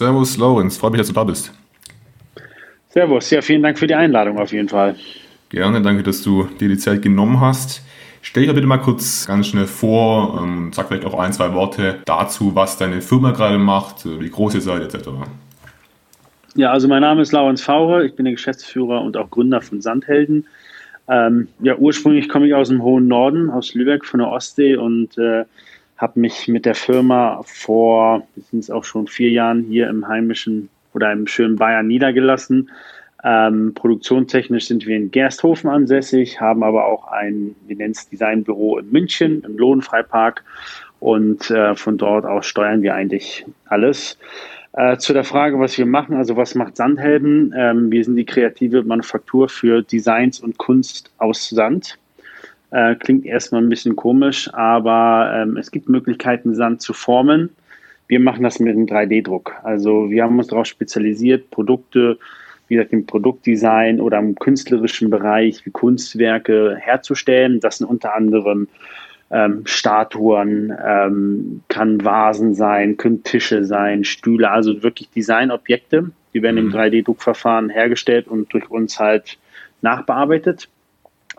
Servus, Lorenz. Freue mich, dass du da bist. Servus. Ja, vielen Dank für die Einladung auf jeden Fall. Gerne. Danke, dass du dir die Zeit genommen hast. Stell dich doch bitte mal kurz ganz schnell vor, ähm, sag vielleicht auch ein, zwei Worte dazu, was deine Firma gerade macht, wie groß ihr seid, etc. Ja, also mein Name ist Laurens Faure, ich bin der Geschäftsführer und auch Gründer von Sandhelden. Ähm, ja, ursprünglich komme ich aus dem hohen Norden, aus Lübeck von der Ostsee und äh, habe mich mit der Firma vor, sind es auch schon vier Jahren hier im heimischen oder im schönen Bayern niedergelassen. Ähm, produktionstechnisch sind wir in Gersthofen ansässig, haben aber auch ein, wir nennen es Designbüro in München, im Lohnfreipark und äh, von dort aus steuern wir eigentlich alles. Äh, zu der Frage, was wir machen, also was macht Sandhelden? Ähm, wir sind die kreative Manufaktur für Designs und Kunst aus Sand. Äh, klingt erstmal ein bisschen komisch, aber ähm, es gibt Möglichkeiten, Sand zu formen. Wir machen das mit einem 3D-Druck. Also wir haben uns darauf spezialisiert, Produkte wie gesagt, im Produktdesign oder im künstlerischen Bereich wie Kunstwerke herzustellen. Das sind unter anderem ähm, Statuen, ähm, kann Vasen sein, können Tische sein, Stühle, also wirklich Designobjekte. Die werden mhm. im 3D-Druckverfahren hergestellt und durch uns halt nachbearbeitet.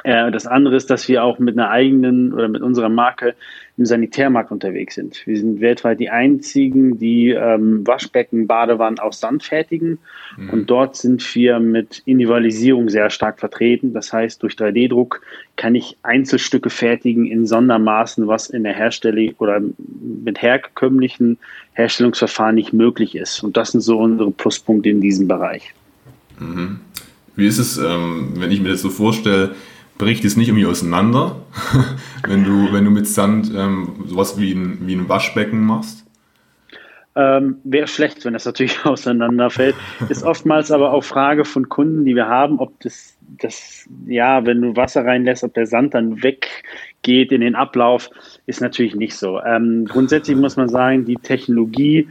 Äh, das andere ist, dass wir auch mit einer eigenen oder mit unserer Marke im Sanitärmarkt unterwegs sind. Wir sind weltweit die einzigen, die ähm, Waschbecken, Badewannen aus Sand fertigen. Mhm. Und dort sind wir mit Individualisierung sehr stark vertreten. Das heißt, durch 3D-Druck kann ich Einzelstücke fertigen in Sondermaßen, was in der Herstellung oder mit herkömmlichen Herstellungsverfahren nicht möglich ist. Und das sind so unsere Pluspunkte in diesem Bereich. Mhm. Wie ist es, ähm, wenn ich mir das so vorstelle, bricht es nicht irgendwie auseinander, wenn, du, wenn du mit Sand ähm, sowas wie ein, wie ein Waschbecken machst? Ähm, Wäre schlecht, wenn das natürlich auseinanderfällt. Ist oftmals aber auch Frage von Kunden, die wir haben, ob das, das, ja, wenn du Wasser reinlässt, ob der Sand dann weggeht in den Ablauf, ist natürlich nicht so. Ähm, grundsätzlich muss man sagen, die Technologie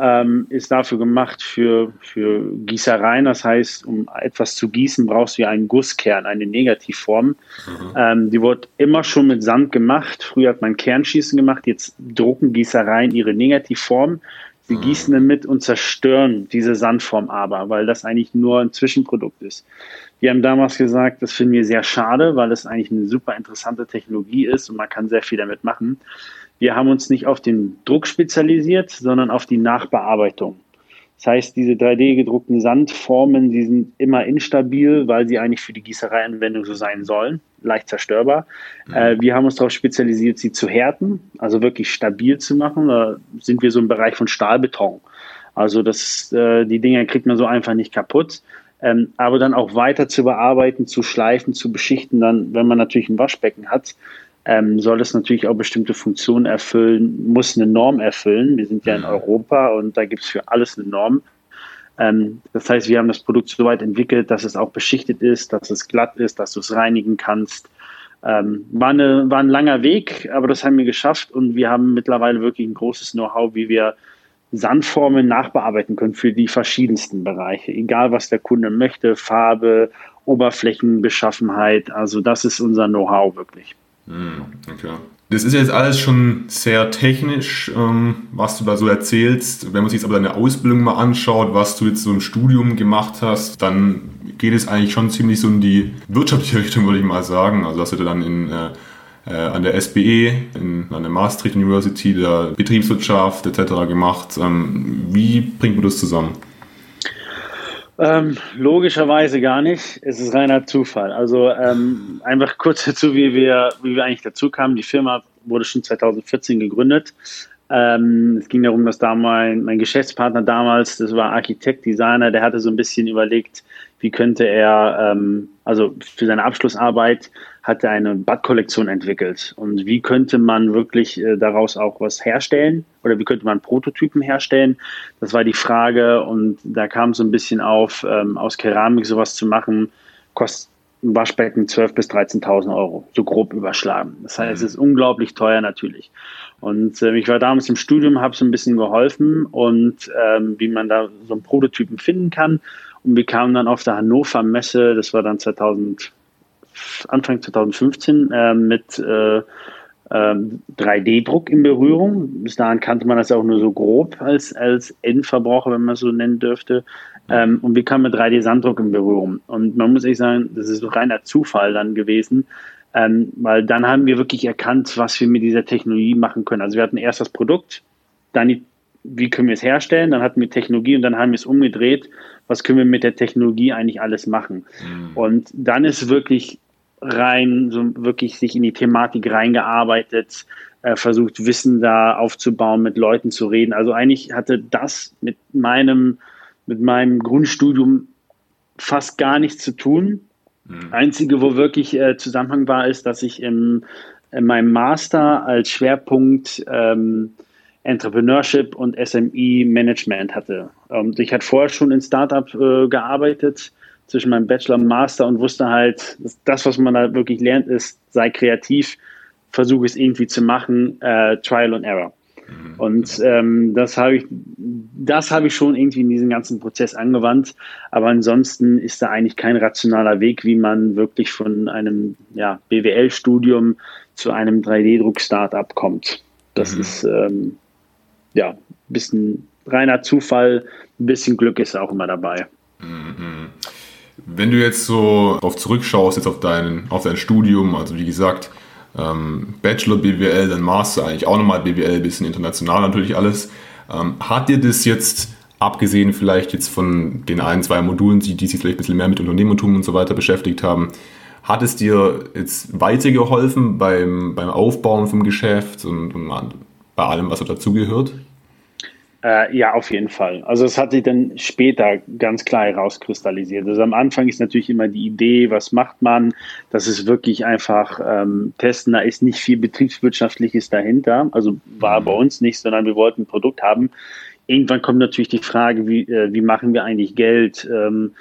ähm, ist dafür gemacht für, für Gießereien. Das heißt, um etwas zu gießen, brauchst du ja einen Gusskern, eine Negativform. Mhm. Ähm, die wird immer schon mit Sand gemacht. Früher hat man Kernschießen gemacht, jetzt drucken Gießereien ihre Negativform. Sie mhm. gießen damit und zerstören diese Sandform aber, weil das eigentlich nur ein Zwischenprodukt ist. Wir haben damals gesagt, das finden wir sehr schade, weil es eigentlich eine super interessante Technologie ist und man kann sehr viel damit machen. Wir haben uns nicht auf den Druck spezialisiert, sondern auf die Nachbearbeitung. Das heißt, diese 3D gedruckten Sandformen, die sind immer instabil, weil sie eigentlich für die Gießereianwendung so sein sollen, leicht zerstörbar. Mhm. Äh, wir haben uns darauf spezialisiert, sie zu härten, also wirklich stabil zu machen. Da sind wir so im Bereich von Stahlbeton. Also das, äh, die Dinger kriegt man so einfach nicht kaputt. Ähm, aber dann auch weiter zu bearbeiten, zu schleifen, zu beschichten, dann, wenn man natürlich ein Waschbecken hat, ähm, soll es natürlich auch bestimmte Funktionen erfüllen, muss eine Norm erfüllen. Wir sind ja in mhm. Europa und da gibt es für alles eine Norm. Ähm, das heißt, wir haben das Produkt so weit entwickelt, dass es auch beschichtet ist, dass es glatt ist, dass du es reinigen kannst. Ähm, war, eine, war ein langer Weg, aber das haben wir geschafft und wir haben mittlerweile wirklich ein großes Know-how, wie wir Sandformen nachbearbeiten können für die verschiedensten Bereiche, egal was der Kunde möchte, Farbe, Oberflächenbeschaffenheit. Also das ist unser Know-how wirklich. Hm, okay. Das ist jetzt alles schon sehr technisch, ähm, was du da so erzählst. Wenn man sich jetzt aber deine Ausbildung mal anschaut, was du jetzt so im Studium gemacht hast, dann geht es eigentlich schon ziemlich so in die wirtschaftliche Richtung, würde ich mal sagen. Also hast du dann in, äh, äh, an der SBE, in, an der Maastricht University, der Betriebswirtschaft etc. gemacht. Ähm, wie bringt man das zusammen? Ähm, logischerweise gar nicht. Es ist reiner Zufall. Also ähm, einfach kurz dazu, wie wir, wie wir eigentlich dazu kamen. Die Firma wurde schon 2014 gegründet. Ähm, es ging darum, dass da mein, mein Geschäftspartner damals, das war Architekt, Designer, der hatte so ein bisschen überlegt, wie könnte er, ähm, also für seine Abschlussarbeit hat er eine Badkollektion entwickelt. Und wie könnte man wirklich äh, daraus auch was herstellen? Oder wie könnte man Prototypen herstellen? Das war die Frage. Und da kam so ein bisschen auf, ähm, aus Keramik sowas zu machen, kostet ein Waschbecken 12.000 bis 13.000 Euro, so grob überschlagen. Das heißt, es ist unglaublich teuer natürlich. Und äh, ich war damals im Studium, habe so ein bisschen geholfen und ähm, wie man da so einen Prototypen finden kann. Und wir kamen dann auf der Hannover Messe, das war dann 2000, Anfang 2015, äh, mit äh, ähm, 3D-Druck in Berührung. Bis dahin kannte man das auch nur so grob als, als Endverbraucher, wenn man es so nennen dürfte. Ähm, und wir kamen mit 3D-Sanddruck in Berührung. Und man muss ehrlich sagen, das ist reiner Zufall dann gewesen, ähm, weil dann haben wir wirklich erkannt, was wir mit dieser Technologie machen können. Also wir hatten erst das Produkt, dann die, wie können wir es herstellen, dann hatten wir Technologie und dann haben wir es umgedreht, was können wir mit der Technologie eigentlich alles machen. Mhm. Und dann ist wirklich rein, so wirklich sich in die Thematik reingearbeitet, äh, versucht Wissen da aufzubauen, mit Leuten zu reden. Also eigentlich hatte das mit meinem, mit meinem Grundstudium fast gar nichts zu tun. Mhm. Einzige, wo wirklich äh, Zusammenhang war, ist, dass ich im, in meinem Master als Schwerpunkt ähm, Entrepreneurship und SME Management hatte. Und ich hatte vorher schon in Startup äh, gearbeitet, zwischen meinem Bachelor und Master und wusste halt, das, was man da wirklich lernt, ist, sei kreativ, versuche es irgendwie zu machen, äh, Trial and Error. Mhm. Und ähm, das habe ich, das habe ich schon irgendwie in diesem ganzen Prozess angewandt. Aber ansonsten ist da eigentlich kein rationaler Weg, wie man wirklich von einem ja, BWL-Studium zu einem 3D-Druck-Startup kommt. Das mhm. ist ähm, ja ein bisschen reiner Zufall, ein bisschen Glück ist auch immer dabei. Mhm. Wenn du jetzt so auf zurückschaust, jetzt auf dein, auf dein Studium, also wie gesagt, ähm, Bachelor BWL, dann Master eigentlich auch nochmal BWL, bisschen international natürlich alles. Ähm, hat dir das jetzt, abgesehen vielleicht jetzt von den ein, zwei Modulen, die, die sich vielleicht ein bisschen mehr mit Unternehmertum und so weiter beschäftigt haben, hat es dir jetzt weitergeholfen beim, beim Aufbauen vom Geschäft und, und bei allem, was so dazugehört? Äh, ja, auf jeden Fall. Also es hat sich dann später ganz klar herauskristallisiert. Also am Anfang ist natürlich immer die Idee, was macht man? Das ist wirklich einfach ähm, testen. Da ist nicht viel betriebswirtschaftliches dahinter. Also war mhm. bei uns nicht, sondern wir wollten ein Produkt haben. Irgendwann kommt natürlich die Frage, wie, äh, wie machen wir eigentlich Geld? Ähm,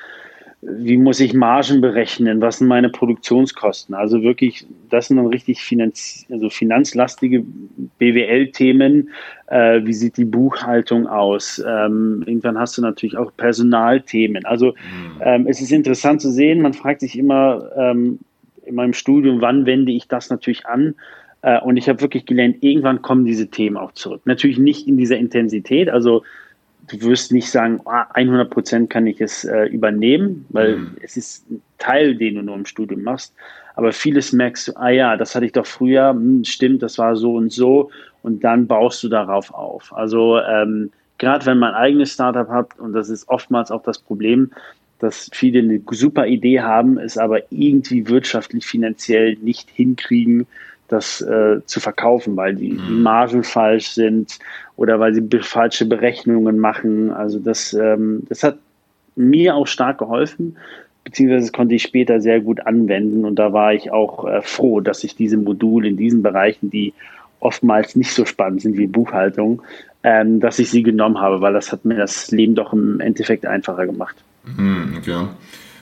wie muss ich Margen berechnen, was sind meine Produktionskosten. Also wirklich, das sind dann richtig Finanz, also finanzlastige BWL-Themen. Äh, wie sieht die Buchhaltung aus? Ähm, irgendwann hast du natürlich auch Personalthemen. Also mhm. ähm, es ist interessant zu sehen, man fragt sich immer ähm, in meinem Studium, wann wende ich das natürlich an? Äh, und ich habe wirklich gelernt, irgendwann kommen diese Themen auch zurück. Natürlich nicht in dieser Intensität, also du wirst nicht sagen, 100 ah, Prozent kann ich es äh, übernehmen, weil mhm. es ist ein Teil, den du nur im Studium machst. Aber vieles merkst du, ah ja, das hatte ich doch früher, hm, stimmt, das war so und so. Und dann baust du darauf auf. Also ähm, gerade wenn man ein eigenes Startup hat, und das ist oftmals auch das Problem, dass viele eine super Idee haben, es aber irgendwie wirtschaftlich, finanziell nicht hinkriegen, das äh, zu verkaufen, weil die, mhm. Margen falsch sind oder weil sie be falsche Berechnungen machen. Also das, ähm, das hat mir auch stark geholfen, beziehungsweise das konnte ich später sehr gut anwenden und da war ich auch äh, froh, dass ich diese Module in diesen Bereichen, die oftmals nicht so spannend sind wie Buchhaltung, ähm, dass ich sie genommen habe, weil das hat mir das Leben doch im Endeffekt einfacher gemacht. Mhm, okay.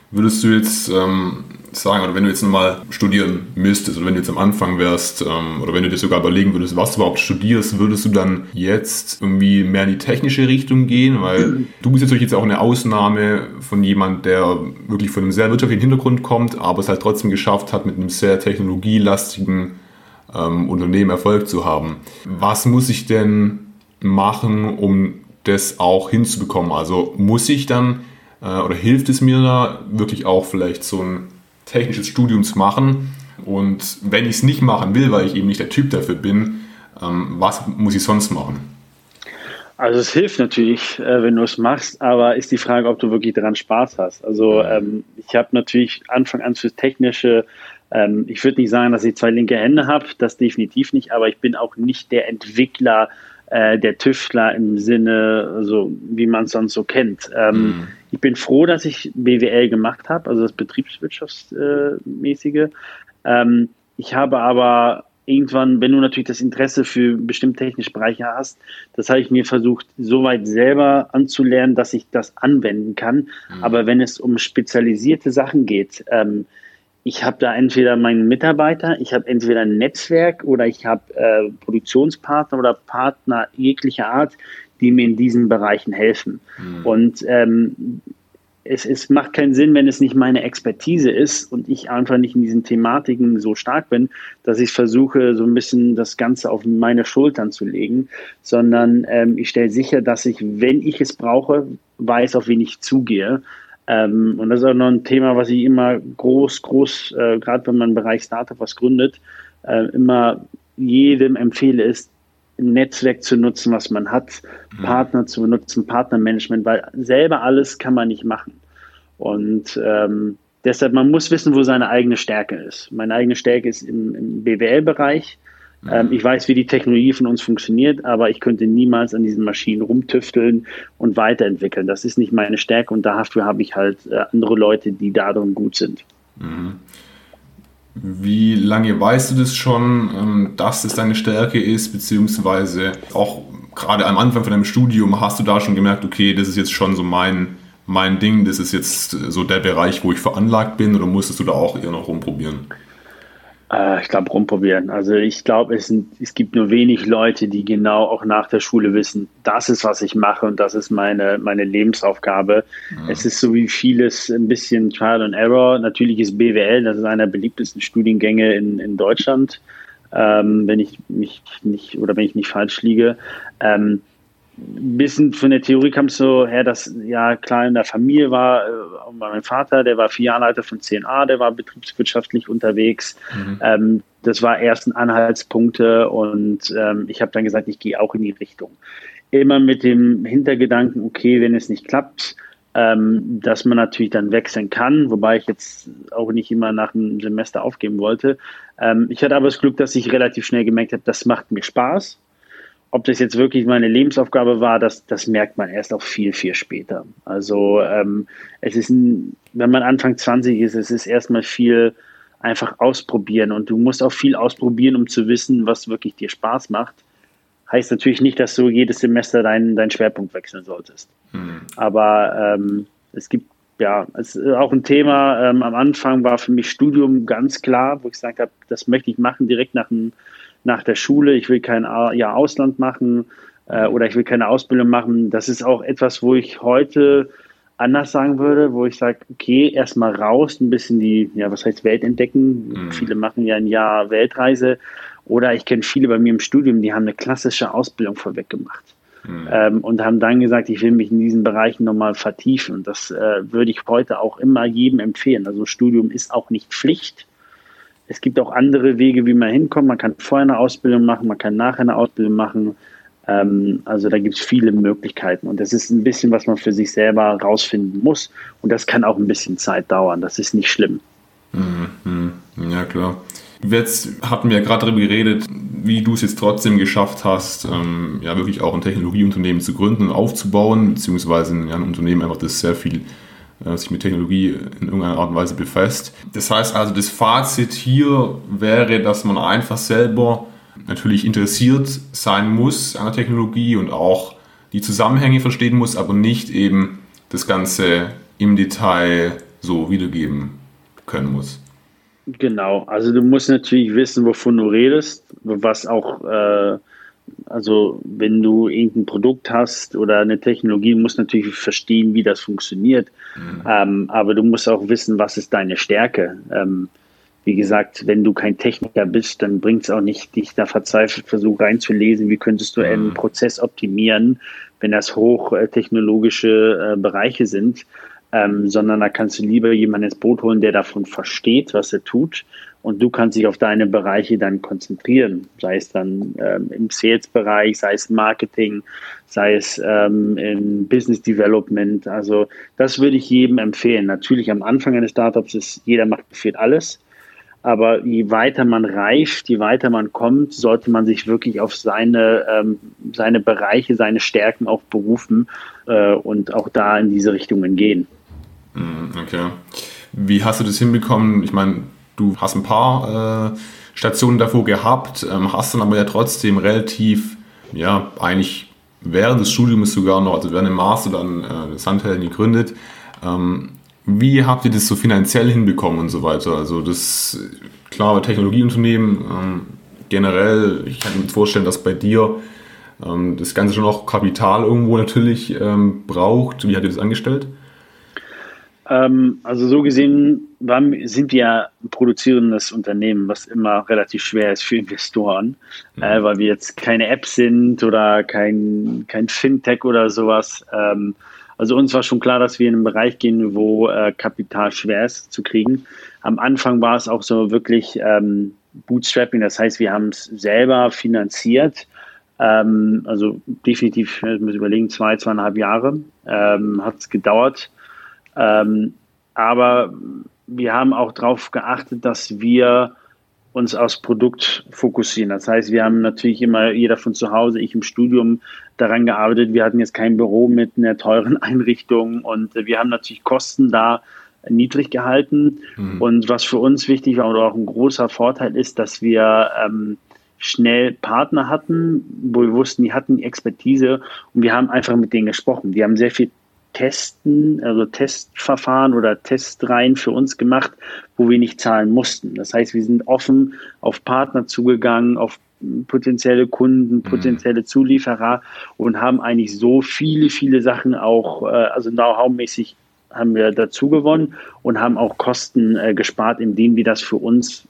Würdest du jetzt ähm, sagen, oder wenn du jetzt nochmal studieren müsstest, oder wenn du jetzt am Anfang wärst, ähm, oder wenn du dir sogar überlegen würdest, was du überhaupt studierst, würdest du dann jetzt irgendwie mehr in die technische Richtung gehen? Weil du bist jetzt auch eine Ausnahme von jemand, der wirklich von einem sehr wirtschaftlichen Hintergrund kommt, aber es halt trotzdem geschafft hat, mit einem sehr technologielastigen ähm, Unternehmen Erfolg zu haben. Was muss ich denn machen, um das auch hinzubekommen? Also muss ich dann oder hilft es mir da wirklich auch vielleicht so ein technisches Studium zu machen? Und wenn ich es nicht machen will, weil ich eben nicht der Typ dafür bin, ähm, was muss ich sonst machen? Also es hilft natürlich, äh, wenn du es machst, aber ist die Frage, ob du wirklich daran Spaß hast. Also ähm, ich habe natürlich Anfang an fürs Technische, ähm, ich würde nicht sagen, dass ich zwei linke Hände habe, das definitiv nicht, aber ich bin auch nicht der Entwickler, äh, der Tüftler im Sinne, also wie man es sonst so kennt. Ähm, mhm. Ich bin froh, dass ich BWL gemacht habe, also das Betriebswirtschaftsmäßige. Ähm, ich habe aber irgendwann, wenn du natürlich das Interesse für bestimmte technische Bereiche hast, das habe ich mir versucht, soweit selber anzulernen, dass ich das anwenden kann. Mhm. Aber wenn es um spezialisierte Sachen geht, ähm, ich habe da entweder meinen Mitarbeiter, ich habe entweder ein Netzwerk oder ich habe äh, Produktionspartner oder Partner jeglicher Art, die mir in diesen Bereichen helfen. Mhm. Und ähm, es, es macht keinen Sinn, wenn es nicht meine Expertise ist und ich einfach nicht in diesen Thematiken so stark bin, dass ich versuche, so ein bisschen das Ganze auf meine Schultern zu legen, sondern ähm, ich stelle sicher, dass ich, wenn ich es brauche, weiß, auf wen ich zugehe. Ähm, und das ist auch noch ein Thema, was ich immer groß, groß, äh, gerade wenn man im Bereich Startup was gründet, äh, immer jedem empfehle, ist, Netzwerk zu nutzen, was man hat, mhm. Partner zu benutzen, Partnermanagement, weil selber alles kann man nicht machen. Und ähm, deshalb, man muss wissen, wo seine eigene Stärke ist. Meine eigene Stärke ist im, im BWL-Bereich. Mhm. Ähm, ich weiß, wie die Technologie von uns funktioniert, aber ich könnte niemals an diesen Maschinen rumtüfteln und weiterentwickeln. Das ist nicht meine Stärke und dafür habe ich halt äh, andere Leute, die darin gut sind. Mhm. Wie lange weißt du das schon, ähm, dass es deine Stärke ist, beziehungsweise auch gerade am Anfang von deinem Studium hast du da schon gemerkt, okay, das ist jetzt schon so mein, mein Ding, das ist jetzt so der Bereich, wo ich veranlagt bin, oder musstest du da auch eher noch rumprobieren? Äh, ich glaube, rumprobieren. Also ich glaube, es, es gibt nur wenig Leute, die genau auch nach der Schule wissen, das ist, was ich mache und das ist meine, meine Lebensaufgabe. Mhm. Es ist so wie vieles ein bisschen Trial and Error. Natürlich ist BWL, das ist einer der beliebtesten Studiengänge in, in Deutschland, ähm, wenn ich mich nicht oder wenn ich nicht falsch liege. Ähm, ein bisschen von der Theorie kam es so her, dass ja klar in der Familie war, äh, mein Vater, der war Filialleiter von CNA, der war betriebswirtschaftlich unterwegs. Mhm. Ähm, das war ersten Anhaltspunkte und ähm, ich habe dann gesagt, ich gehe auch in die Richtung. Immer mit dem Hintergedanken, okay, wenn es nicht klappt, ähm, dass man natürlich dann wechseln kann, wobei ich jetzt auch nicht immer nach einem Semester aufgeben wollte. Ähm, ich hatte aber das Glück, dass ich relativ schnell gemerkt habe, das macht mir Spaß ob das jetzt wirklich meine Lebensaufgabe war, das, das merkt man erst auch viel, viel später. Also ähm, es ist, ein, wenn man Anfang 20 ist, es ist erstmal viel einfach ausprobieren und du musst auch viel ausprobieren, um zu wissen, was wirklich dir Spaß macht. Heißt natürlich nicht, dass du jedes Semester deinen, deinen Schwerpunkt wechseln solltest. Mhm. Aber ähm, es gibt ja, es ist auch ein Thema. Ähm, am Anfang war für mich Studium ganz klar, wo ich gesagt habe, das möchte ich machen direkt nach dem nach der Schule, ich will kein Jahr Ausland machen äh, oder ich will keine Ausbildung machen. Das ist auch etwas, wo ich heute anders sagen würde, wo ich sage, okay, erstmal raus, ein bisschen die, ja, was heißt Welt entdecken. Mhm. Viele machen ja ein Jahr Weltreise. Oder ich kenne viele bei mir im Studium, die haben eine klassische Ausbildung vorweg gemacht. Mhm. Ähm, und haben dann gesagt, ich will mich in diesen Bereichen nochmal vertiefen. Und das äh, würde ich heute auch immer jedem empfehlen. Also Studium ist auch nicht Pflicht. Es gibt auch andere Wege, wie man hinkommt. Man kann vorher eine Ausbildung machen, man kann nachher eine Ausbildung machen. Ähm, also da gibt es viele Möglichkeiten. Und das ist ein bisschen, was man für sich selber rausfinden muss. Und das kann auch ein bisschen Zeit dauern. Das ist nicht schlimm. Mhm. Ja, klar. Jetzt hatten wir gerade darüber geredet, wie du es jetzt trotzdem geschafft hast, ähm, ja wirklich auch ein Technologieunternehmen zu gründen und aufzubauen, beziehungsweise ja, ein Unternehmen einfach, das sehr viel sich mit Technologie in irgendeiner Art und Weise befasst. Das heißt also, das Fazit hier wäre, dass man einfach selber natürlich interessiert sein muss an der Technologie und auch die Zusammenhänge verstehen muss, aber nicht eben das Ganze im Detail so wiedergeben können muss. Genau, also du musst natürlich wissen, wovon du redest, was auch äh, also wenn du irgendein Produkt hast oder eine Technologie, musst du natürlich verstehen, wie das funktioniert. Mhm. Ähm, aber du musst auch wissen, was ist deine Stärke. Ähm, wie gesagt, wenn du kein Techniker bist, dann bringt es auch nicht, dich da verzweifelt versuchen reinzulesen, wie könntest du mhm. einen Prozess optimieren, wenn das hochtechnologische äh, Bereiche sind, ähm, sondern da kannst du lieber jemanden ins Boot holen, der davon versteht, was er tut und du kannst dich auf deine Bereiche dann konzentrieren, sei es dann ähm, im Sales-Bereich, sei es Marketing, sei es ähm, im Business Development. Also das würde ich jedem empfehlen. Natürlich am Anfang eines Startups ist jeder macht viel alles. Aber je weiter man reift, je weiter man kommt, sollte man sich wirklich auf seine, ähm, seine Bereiche, seine Stärken auch berufen äh, und auch da in diese Richtungen gehen. Hm, okay. Wie hast du das hinbekommen? Ich meine, Du hast ein paar äh, Stationen davor gehabt, ähm, hast dann aber ja trotzdem relativ, ja, eigentlich während des Studiums sogar noch, also während dem Master dann äh, Sandhelden gegründet. Ähm, wie habt ihr das so finanziell hinbekommen und so weiter? Also das, klar, Technologieunternehmen ähm, generell, ich kann mir vorstellen, dass bei dir ähm, das Ganze schon auch Kapital irgendwo natürlich ähm, braucht. Wie habt ihr das angestellt? Ähm, also so gesehen waren, sind wir ein produzierendes Unternehmen, was immer relativ schwer ist für Investoren, mhm. äh, weil wir jetzt keine App sind oder kein, kein Fintech oder sowas. Ähm, also uns war schon klar, dass wir in einen Bereich gehen, wo äh, Kapital schwer ist zu kriegen. Am Anfang war es auch so wirklich ähm, Bootstrapping, das heißt, wir haben es selber finanziert. Ähm, also definitiv, ich muss überlegen, zwei, zweieinhalb Jahre ähm, hat es gedauert. Ähm, aber wir haben auch darauf geachtet, dass wir uns aufs Produkt fokussieren. Das heißt, wir haben natürlich immer jeder von zu Hause, ich im Studium daran gearbeitet. Wir hatten jetzt kein Büro mit einer teuren Einrichtung und wir haben natürlich Kosten da niedrig gehalten. Mhm. Und was für uns wichtig war oder auch ein großer Vorteil ist, dass wir ähm, schnell Partner hatten, wo wir wussten, die hatten die Expertise und wir haben einfach mit denen gesprochen. Die haben sehr viel Testen, also Testverfahren oder Testreihen für uns gemacht, wo wir nicht zahlen mussten. Das heißt, wir sind offen auf Partner zugegangen, auf potenzielle Kunden, mhm. potenzielle Zulieferer und haben eigentlich so viele, viele Sachen auch, äh, also Know-how-mäßig haben wir dazu gewonnen und haben auch Kosten äh, gespart, indem wir das für uns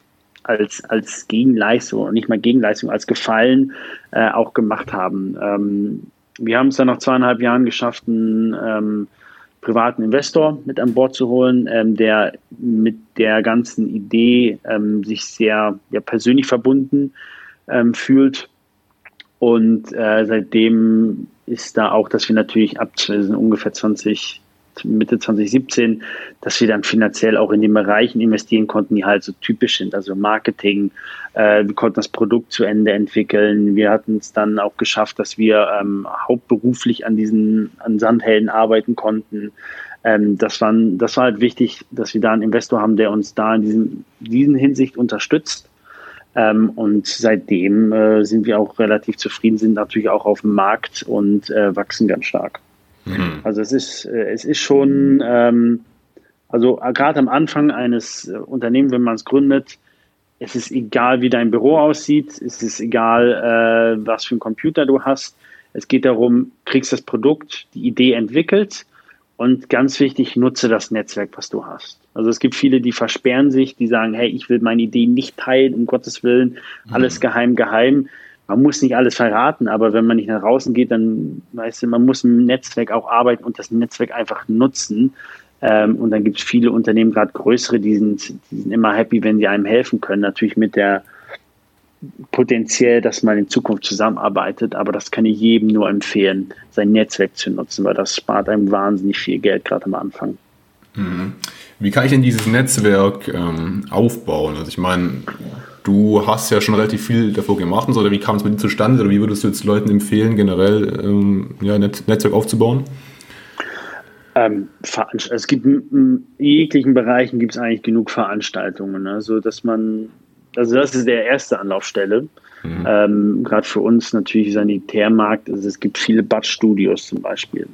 als, als Gegenleistung, nicht mal Gegenleistung, als Gefallen äh, auch gemacht haben. Ähm, wir haben es dann nach zweieinhalb Jahren geschafft, einen ähm, privaten Investor mit an Bord zu holen, ähm, der mit der ganzen Idee ähm, sich sehr ja, persönlich verbunden ähm, fühlt. Und äh, seitdem ist da auch, dass wir natürlich ab ungefähr 20, Mitte 2017, dass wir dann finanziell auch in den Bereichen investieren konnten, die halt so typisch sind, also Marketing. Äh, wir konnten das Produkt zu Ende entwickeln. Wir hatten es dann auch geschafft, dass wir ähm, hauptberuflich an diesen an Sandhelden arbeiten konnten. Ähm, das, waren, das war halt wichtig, dass wir da einen Investor haben, der uns da in diesen, diesen Hinsicht unterstützt. Ähm, und seitdem äh, sind wir auch relativ zufrieden, sind natürlich auch auf dem Markt und äh, wachsen ganz stark. Mhm. Also es ist, äh, es ist schon, ähm, also äh, gerade am Anfang eines äh, Unternehmens, wenn man es gründet, es ist egal, wie dein Büro aussieht, es ist egal, äh, was für einen Computer du hast. Es geht darum, kriegst das Produkt, die Idee entwickelt und ganz wichtig, nutze das Netzwerk, was du hast. Also es gibt viele, die versperren sich, die sagen, hey, ich will meine Idee nicht teilen, um Gottes Willen, alles mhm. geheim, geheim man muss nicht alles verraten, aber wenn man nicht nach draußen geht, dann weißt du, man muss im Netzwerk auch arbeiten und das Netzwerk einfach nutzen. Ähm, und dann gibt es viele Unternehmen, gerade größere, die sind, die sind immer happy, wenn sie einem helfen können. Natürlich mit der potenziell, dass man in Zukunft zusammenarbeitet, aber das kann ich jedem nur empfehlen, sein Netzwerk zu nutzen, weil das spart einem wahnsinnig viel Geld gerade am Anfang. Mhm. Wie kann ich denn dieses Netzwerk ähm, aufbauen? Also ich meine, Du hast ja schon relativ viel davor gemacht, oder wie kam es bei dir zustande? Oder wie würdest du jetzt Leuten empfehlen, generell ähm, ja, Net Netzwerk aufzubauen? Ähm, es gibt in jeglichen Bereichen gibt es eigentlich genug Veranstaltungen, ne? so dass man, also das ist der erste Anlaufstelle. Mhm. Ähm, Gerade für uns natürlich Sanitärmarkt, also es gibt viele Badstudios zum Beispiel.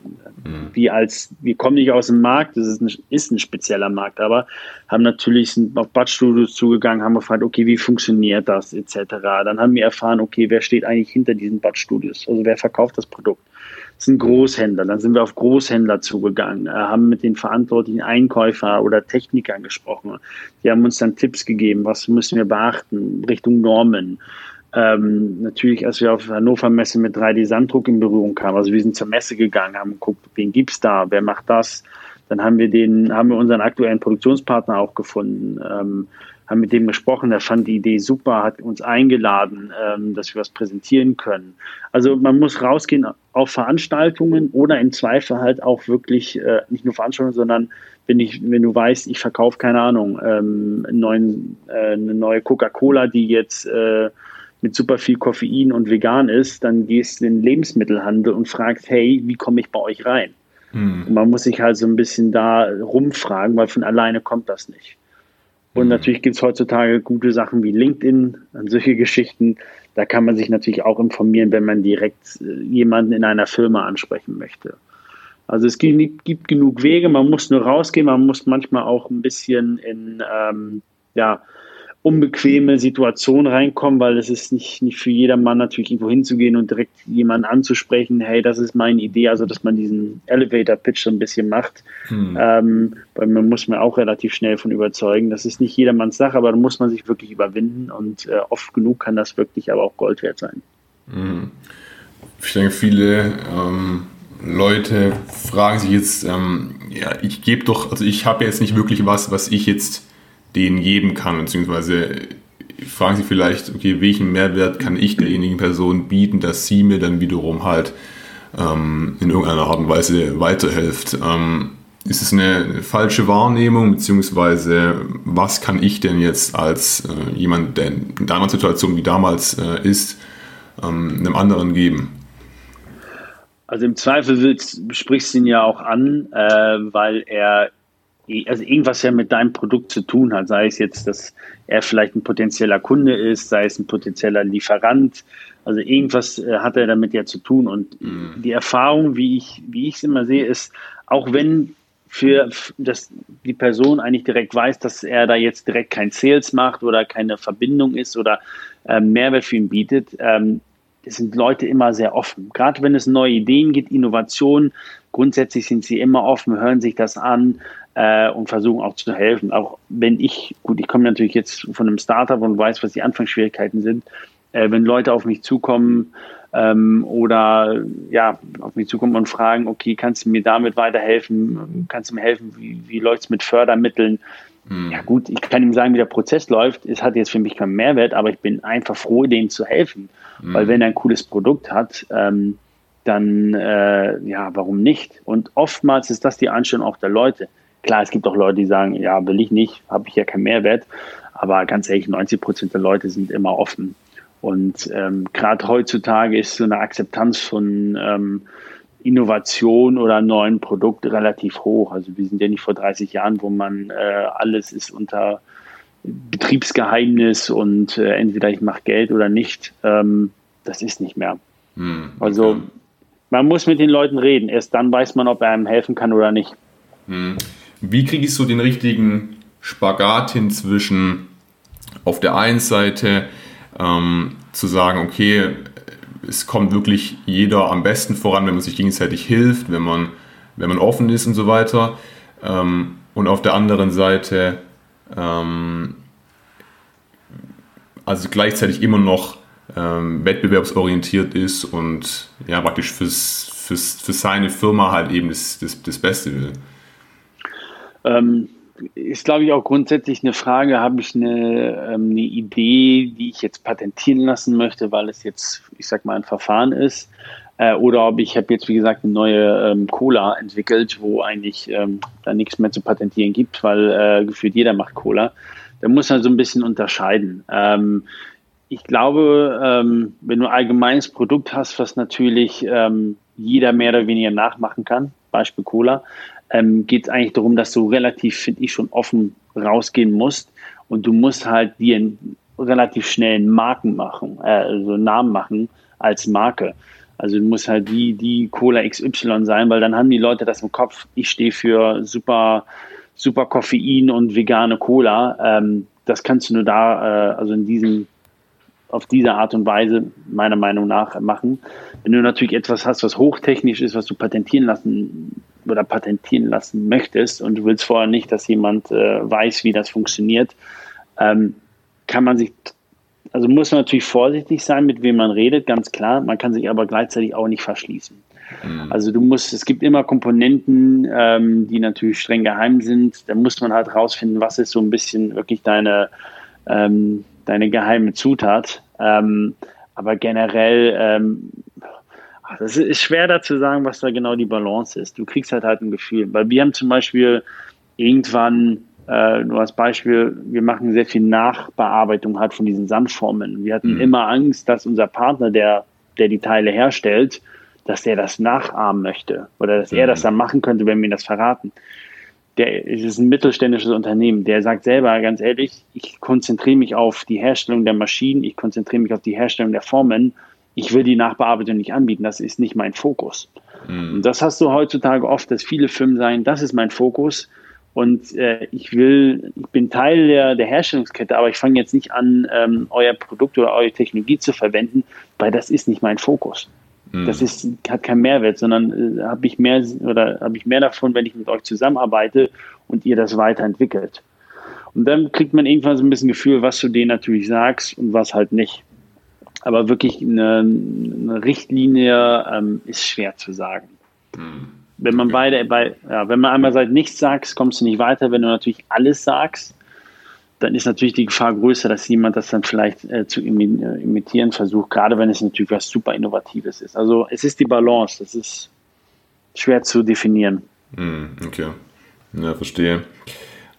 Mhm. Wir als, wir kommen nicht aus dem Markt, das ist ein, ist ein spezieller Markt, aber haben natürlich sind auf Badstudios zugegangen, haben gefragt, okay, wie funktioniert das, etc. Dann haben wir erfahren, okay, wer steht eigentlich hinter diesen Badstudios? Also wer verkauft das Produkt? Sind Großhändler. Dann sind wir auf Großhändler zugegangen, äh, haben mit den verantwortlichen Einkäufer oder Technikern gesprochen. Die haben uns dann Tipps gegeben, was müssen wir beachten Richtung Normen. Ähm, natürlich, als wir auf Hannover Messe mit 3D-Sanddruck in Berührung kamen, also wir sind zur Messe gegangen, haben geguckt, wen gibt's da, wer macht das. Dann haben wir den, haben wir unseren aktuellen Produktionspartner auch gefunden, ähm, haben mit dem gesprochen, der fand die Idee super, hat uns eingeladen, ähm, dass wir was präsentieren können. Also man muss rausgehen auf Veranstaltungen oder im Zweifel halt auch wirklich äh, nicht nur Veranstaltungen, sondern wenn ich, wenn du weißt, ich verkaufe keine Ahnung, ähm, neuen, äh, eine neue Coca-Cola, die jetzt äh, mit super viel Koffein und vegan ist, dann gehst du in den Lebensmittelhandel und fragst, hey, wie komme ich bei euch rein? Mhm. Und man muss sich halt so ein bisschen da rumfragen, weil von alleine kommt das nicht. Und natürlich gibt es heutzutage gute Sachen wie LinkedIn und solche Geschichten. Da kann man sich natürlich auch informieren, wenn man direkt äh, jemanden in einer Firma ansprechen möchte. Also es gibt, gibt genug Wege, man muss nur rausgehen, man muss manchmal auch ein bisschen in, ähm, ja, unbequeme Situation reinkommen, weil es ist nicht, nicht für jedermann natürlich irgendwo hinzugehen und direkt jemanden anzusprechen, hey, das ist meine Idee, also dass man diesen Elevator-Pitch so ein bisschen macht. Hm. Ähm, weil man muss mir auch relativ schnell von überzeugen. Das ist nicht jedermanns Sache, aber da muss man sich wirklich überwinden und äh, oft genug kann das wirklich aber auch Gold wert sein. Hm. Ich denke, viele ähm, Leute fragen sich jetzt, ähm, ja, ich gebe doch, also ich habe jetzt nicht wirklich was, was ich jetzt denen geben kann, beziehungsweise fragen sie vielleicht, okay, welchen Mehrwert kann ich derjenigen Person bieten, dass sie mir dann wiederum halt ähm, in irgendeiner Art und Weise weiterhilft. Ähm, ist es eine, eine, falsche Wahrnehmung, beziehungsweise was kann ich denn jetzt als äh, jemand, der in deiner Situation wie damals äh, ist, ähm, einem anderen geben? Also im Zweifel willst, sprichst du ihn ja auch an, äh, weil er also irgendwas ja mit deinem Produkt zu tun hat, sei es jetzt, dass er vielleicht ein potenzieller Kunde ist, sei es ein potenzieller Lieferant, also irgendwas äh, hat er damit ja zu tun und mhm. die Erfahrung, wie ich wie ich es immer sehe, ist, auch wenn für dass die Person eigentlich direkt weiß, dass er da jetzt direkt kein Sales macht oder keine Verbindung ist oder äh, Mehrwert für ihn bietet, ähm, sind Leute immer sehr offen. Gerade wenn es neue Ideen gibt, Innovationen, grundsätzlich sind sie immer offen, hören sich das an, äh, und versuchen auch zu helfen. Auch wenn ich, gut, ich komme natürlich jetzt von einem Startup und weiß, was die Anfangsschwierigkeiten sind. Äh, wenn Leute auf mich zukommen ähm, oder ja, auf mich zukommen und fragen, okay, kannst du mir damit weiterhelfen? Kannst du mir helfen? Wie, wie läuft es mit Fördermitteln? Hm. Ja gut, ich kann ihm sagen, wie der Prozess läuft. Es hat jetzt für mich keinen Mehrwert, aber ich bin einfach froh, denen zu helfen. Hm. Weil wenn er ein cooles Produkt hat, ähm, dann äh, ja, warum nicht? Und oftmals ist das die Einstellung auch der Leute. Klar, es gibt auch Leute, die sagen, ja, will ich nicht, habe ich ja keinen Mehrwert. Aber ganz ehrlich, 90 Prozent der Leute sind immer offen. Und ähm, gerade heutzutage ist so eine Akzeptanz von ähm, Innovation oder neuen Produkt relativ hoch. Also wir sind ja nicht vor 30 Jahren, wo man äh, alles ist unter Betriebsgeheimnis und äh, entweder ich mache Geld oder nicht. Ähm, das ist nicht mehr. Hm, okay. Also man muss mit den Leuten reden. Erst dann weiß man, ob er einem helfen kann oder nicht. Hm. Wie kriege ich so den richtigen Spagat hin zwischen auf der einen Seite ähm, zu sagen, okay, es kommt wirklich jeder am besten voran, wenn man sich gegenseitig hilft, wenn man, wenn man offen ist und so weiter. Ähm, und auf der anderen Seite ähm, also gleichzeitig immer noch ähm, wettbewerbsorientiert ist und ja praktisch fürs, fürs, für seine Firma halt eben das, das, das Beste will. Ähm, ist, glaube ich, auch grundsätzlich eine Frage, habe ich eine, ähm, eine Idee, die ich jetzt patentieren lassen möchte, weil es jetzt, ich sag mal, ein Verfahren ist. Äh, oder ob ich habe jetzt, wie gesagt, eine neue ähm, Cola entwickelt, wo eigentlich ähm, da nichts mehr zu patentieren gibt, weil äh, gefühlt jeder macht Cola. Da muss man so ein bisschen unterscheiden. Ähm, ich glaube, ähm, wenn du ein allgemeines Produkt hast, was natürlich ähm, jeder mehr oder weniger nachmachen kann, Beispiel Cola, ähm, geht es eigentlich darum, dass du relativ, finde ich, schon offen rausgehen musst und du musst halt dir einen relativ schnellen Marken machen, äh, also Namen machen als Marke. Also du musst halt die, die Cola XY sein, weil dann haben die Leute das im Kopf, ich stehe für super, super Koffein und vegane Cola. Ähm, das kannst du nur da, äh, also in diesem, auf diese Art und Weise, meiner Meinung nach, machen. Wenn du natürlich etwas hast, was hochtechnisch ist, was du patentieren lassen oder patentieren lassen möchtest und du willst vorher nicht, dass jemand äh, weiß, wie das funktioniert, ähm, kann man sich, also muss man natürlich vorsichtig sein, mit wem man redet, ganz klar. Man kann sich aber gleichzeitig auch nicht verschließen. Mhm. Also du musst, es gibt immer Komponenten, ähm, die natürlich streng geheim sind. Da muss man halt rausfinden, was ist so ein bisschen wirklich deine, ähm, deine geheime Zutat. Ähm, aber generell ähm, das ist schwer da zu sagen, was da genau die Balance ist. Du kriegst halt halt ein Gefühl. Weil wir haben zum Beispiel irgendwann, äh, nur als Beispiel, wir machen sehr viel Nachbearbeitung halt von diesen Sandformen. Wir hatten mhm. immer Angst, dass unser Partner, der, der die Teile herstellt, dass der das nachahmen möchte oder dass mhm. er das dann machen könnte, wenn wir ihn das verraten. Der ist ein mittelständisches Unternehmen, der sagt selber ganz ehrlich, ich konzentriere mich auf die Herstellung der Maschinen, ich konzentriere mich auf die Herstellung der Formen ich will die Nachbearbeitung nicht anbieten, das ist nicht mein Fokus. Mhm. Und das hast du heutzutage oft, dass viele Firmen sagen, das ist mein Fokus und äh, ich will, ich bin Teil der, der Herstellungskette, aber ich fange jetzt nicht an, ähm, euer Produkt oder eure Technologie zu verwenden, weil das ist nicht mein Fokus. Mhm. Das ist, hat keinen Mehrwert, sondern äh, habe ich mehr oder habe ich mehr davon, wenn ich mit euch zusammenarbeite und ihr das weiterentwickelt. Und dann kriegt man irgendwann so ein bisschen Gefühl, was du denen natürlich sagst und was halt nicht. Aber wirklich eine, eine Richtlinie ähm, ist schwer zu sagen. Mhm. Wenn man beide, bei, ja, wenn man einmal sagt, nichts sagst, kommst du nicht weiter. Wenn du natürlich alles sagst, dann ist natürlich die Gefahr größer, dass jemand das dann vielleicht äh, zu äh, imitieren versucht, gerade wenn es natürlich was super Innovatives ist. Also es ist die Balance, das ist schwer zu definieren. Hm, okay, ja, verstehe.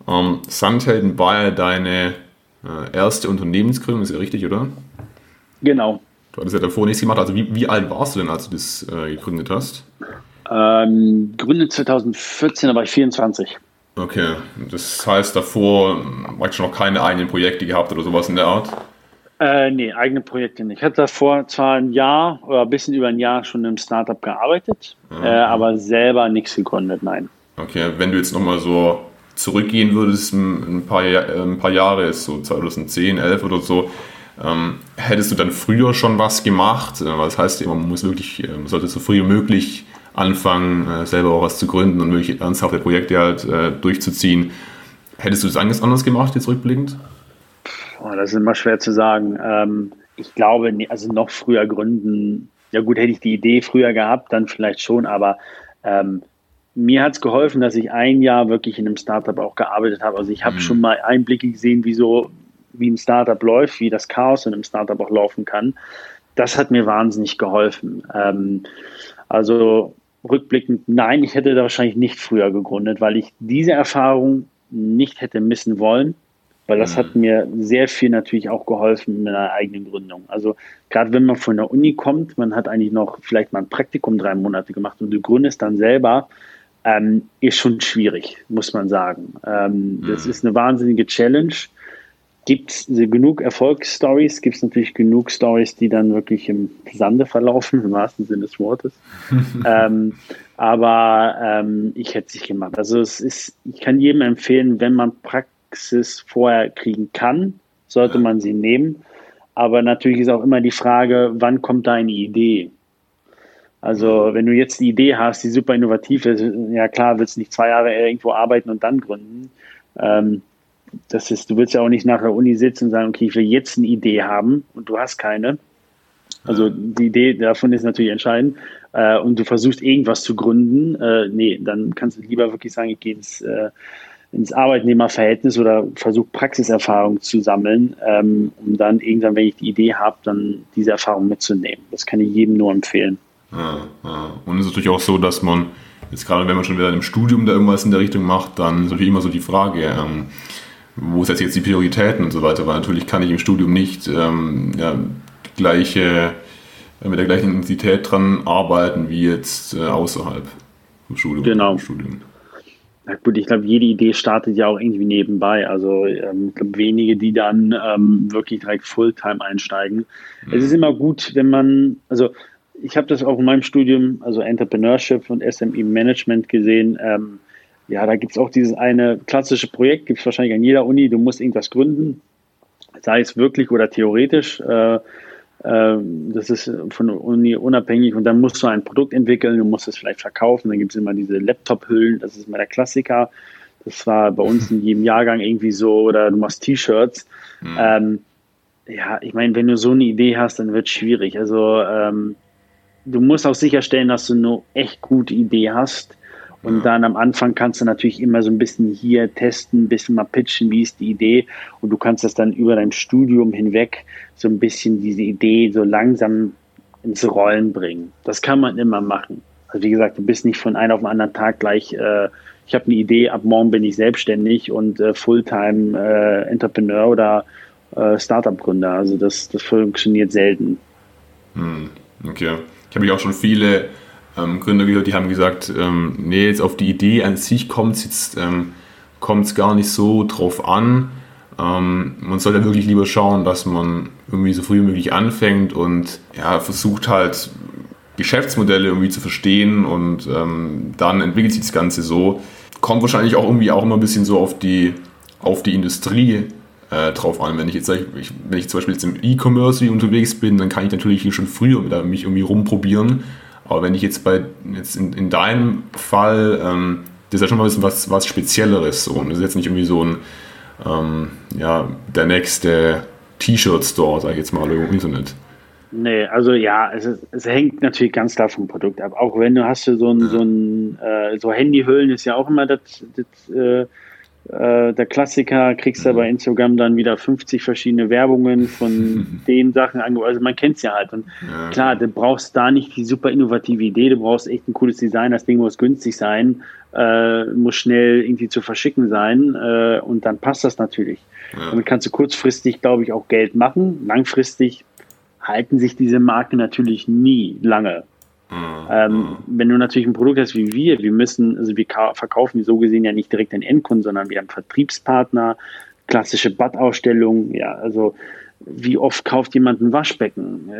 Ähm, Sandhelden war ja deine äh, erste Unternehmensgründung, ist ja richtig, oder? Genau. Du hattest ja davor nichts gemacht. Also wie, wie alt warst du denn, als du das äh, gegründet hast? Ähm, Gründe 2014, da war ich 24. Okay, das heißt davor ich schon noch keine eigenen Projekte gehabt oder sowas in der Art? Äh, nee, eigene Projekte nicht. Ich hatte davor zwar ein Jahr oder ein bisschen über ein Jahr schon im Startup gearbeitet, mhm. äh, aber selber nichts gegründet, nein. Okay, wenn du jetzt nochmal so zurückgehen würdest, ein paar, ein paar Jahre, so 2010, 11 oder so, ähm, hättest du dann früher schon was gemacht? Äh, das heißt, man muss wirklich, man ähm, sollte so früh wie möglich anfangen, äh, selber auch was zu gründen und wirklich ernsthafte Projekte halt äh, durchzuziehen. Hättest du das anders gemacht, jetzt rückblickend? Oh, das ist immer schwer zu sagen. Ähm, ich glaube, also noch früher gründen, ja gut, hätte ich die Idee früher gehabt, dann vielleicht schon, aber ähm, mir hat es geholfen, dass ich ein Jahr wirklich in einem Startup auch gearbeitet habe. Also ich habe mhm. schon mal Einblicke gesehen, wie so, wie ein Startup läuft, wie das Chaos in einem Startup auch laufen kann. Das hat mir wahnsinnig geholfen. Ähm, also rückblickend, nein, ich hätte da wahrscheinlich nicht früher gegründet, weil ich diese Erfahrung nicht hätte missen wollen, weil das mhm. hat mir sehr viel natürlich auch geholfen in meiner eigenen Gründung. Also gerade wenn man von der Uni kommt, man hat eigentlich noch vielleicht mal ein Praktikum drei Monate gemacht und du gründest dann selber, ähm, ist schon schwierig, muss man sagen. Ähm, mhm. Das ist eine wahnsinnige Challenge gibt es genug Erfolgsstories, gibt es natürlich genug Stories, die dann wirklich im Sande verlaufen, im wahrsten Sinne des Wortes. ähm, aber ähm, ich hätte es nicht gemacht. Also es ist, ich kann jedem empfehlen, wenn man Praxis vorher kriegen kann, sollte man sie nehmen. Aber natürlich ist auch immer die Frage, wann kommt da eine Idee? Also wenn du jetzt die Idee hast, die super innovativ ist, ja klar, willst du nicht zwei Jahre irgendwo arbeiten und dann gründen. Ähm, das ist, du willst ja auch nicht nach der Uni sitzen und sagen, okay, ich will jetzt eine Idee haben und du hast keine. Also die Idee davon ist natürlich entscheidend. Äh, und du versuchst irgendwas zu gründen. Äh, nee, dann kannst du lieber wirklich sagen, ich gehe ins, äh, ins Arbeitnehmerverhältnis oder versuche Praxiserfahrung zu sammeln, ähm, um dann irgendwann, wenn ich die Idee habe, dann diese Erfahrung mitzunehmen. Das kann ich jedem nur empfehlen. Ja, ja. Und es ist natürlich auch so, dass man, jetzt gerade wenn man schon wieder im Studium da irgendwas in der Richtung macht, dann ist natürlich immer so die Frage, ähm, wo setze ich jetzt die Prioritäten und so weiter, weil natürlich kann ich im Studium nicht ähm, ja, gleiche, äh, mit der gleichen Intensität dran arbeiten wie jetzt äh, außerhalb vom Studium. Genau. Studium. Na gut, ich glaube, jede Idee startet ja auch irgendwie nebenbei. Also ähm, ich glaube, wenige, die dann ähm, wirklich direkt Fulltime einsteigen. Mhm. Es ist immer gut, wenn man, also ich habe das auch in meinem Studium, also Entrepreneurship und SME Management gesehen. Ähm, ja, da gibt es auch dieses eine klassische Projekt, gibt es wahrscheinlich an jeder Uni, du musst irgendwas gründen, sei es wirklich oder theoretisch. Äh, äh, das ist von der Uni unabhängig und dann musst du ein Produkt entwickeln, du musst es vielleicht verkaufen, dann gibt es immer diese Laptop-Hüllen, das ist immer der Klassiker. Das war bei uns in jedem Jahrgang irgendwie so, oder du machst T-Shirts. Mhm. Ähm, ja, ich meine, wenn du so eine Idee hast, dann wird es schwierig. Also ähm, du musst auch sicherstellen, dass du eine echt gute Idee hast und dann am Anfang kannst du natürlich immer so ein bisschen hier testen, ein bisschen mal pitchen, wie ist die Idee. Und du kannst das dann über dein Studium hinweg so ein bisschen diese Idee so langsam ins Rollen bringen. Das kann man immer machen. Also wie gesagt, du bist nicht von einem auf den anderen Tag gleich, äh, ich habe eine Idee, ab morgen bin ich selbstständig und äh, Fulltime äh, Entrepreneur oder äh, Startup-Gründer. Also das, das funktioniert selten. Hm, okay. Ich habe mich auch schon viele ähm, Gründer gehört, die haben gesagt, ähm, nee, jetzt auf die Idee an sich kommt es ähm, gar nicht so drauf an. Ähm, man sollte wirklich lieber schauen, dass man irgendwie so früh wie möglich anfängt und ja, versucht halt Geschäftsmodelle irgendwie zu verstehen und ähm, dann entwickelt sich das Ganze so. kommt wahrscheinlich auch irgendwie auch immer ein bisschen so auf die, auf die Industrie äh, drauf an. Wenn ich jetzt ich, wenn ich zum Beispiel jetzt im E-Commerce unterwegs bin, dann kann ich natürlich schon früher mich irgendwie rumprobieren. Aber wenn ich jetzt bei jetzt in, in deinem Fall, ähm, das ist ja schon mal ein bisschen was, was Spezielleres. So. Und das ist jetzt nicht irgendwie so ein ähm, ja, der nächste T-Shirt-Store, sag ich jetzt mal, im Internet. Nee, also ja, es, ist, es, hängt natürlich ganz klar vom Produkt ab. Auch wenn du hast so ein, ja. so ein äh, so Handyhüllen ist ja auch immer das, das äh, äh, der Klassiker, kriegst du mhm. bei Instagram dann wieder 50 verschiedene Werbungen von den Sachen Also man kennt es ja halt. Und ja. klar, du brauchst da nicht die super innovative Idee, du brauchst echt ein cooles Design, das Ding muss günstig sein, äh, muss schnell irgendwie zu verschicken sein äh, und dann passt das natürlich. Ja. Damit kannst du kurzfristig, glaube ich, auch Geld machen. Langfristig halten sich diese Marken natürlich nie lange. Ähm, wenn du natürlich ein Produkt hast wie wir, wir müssen, also wir verkaufen so gesehen ja nicht direkt den Endkunden, sondern wir haben Vertriebspartner, klassische Badausstellung, ja, also wie oft kauft jemand ein Waschbecken?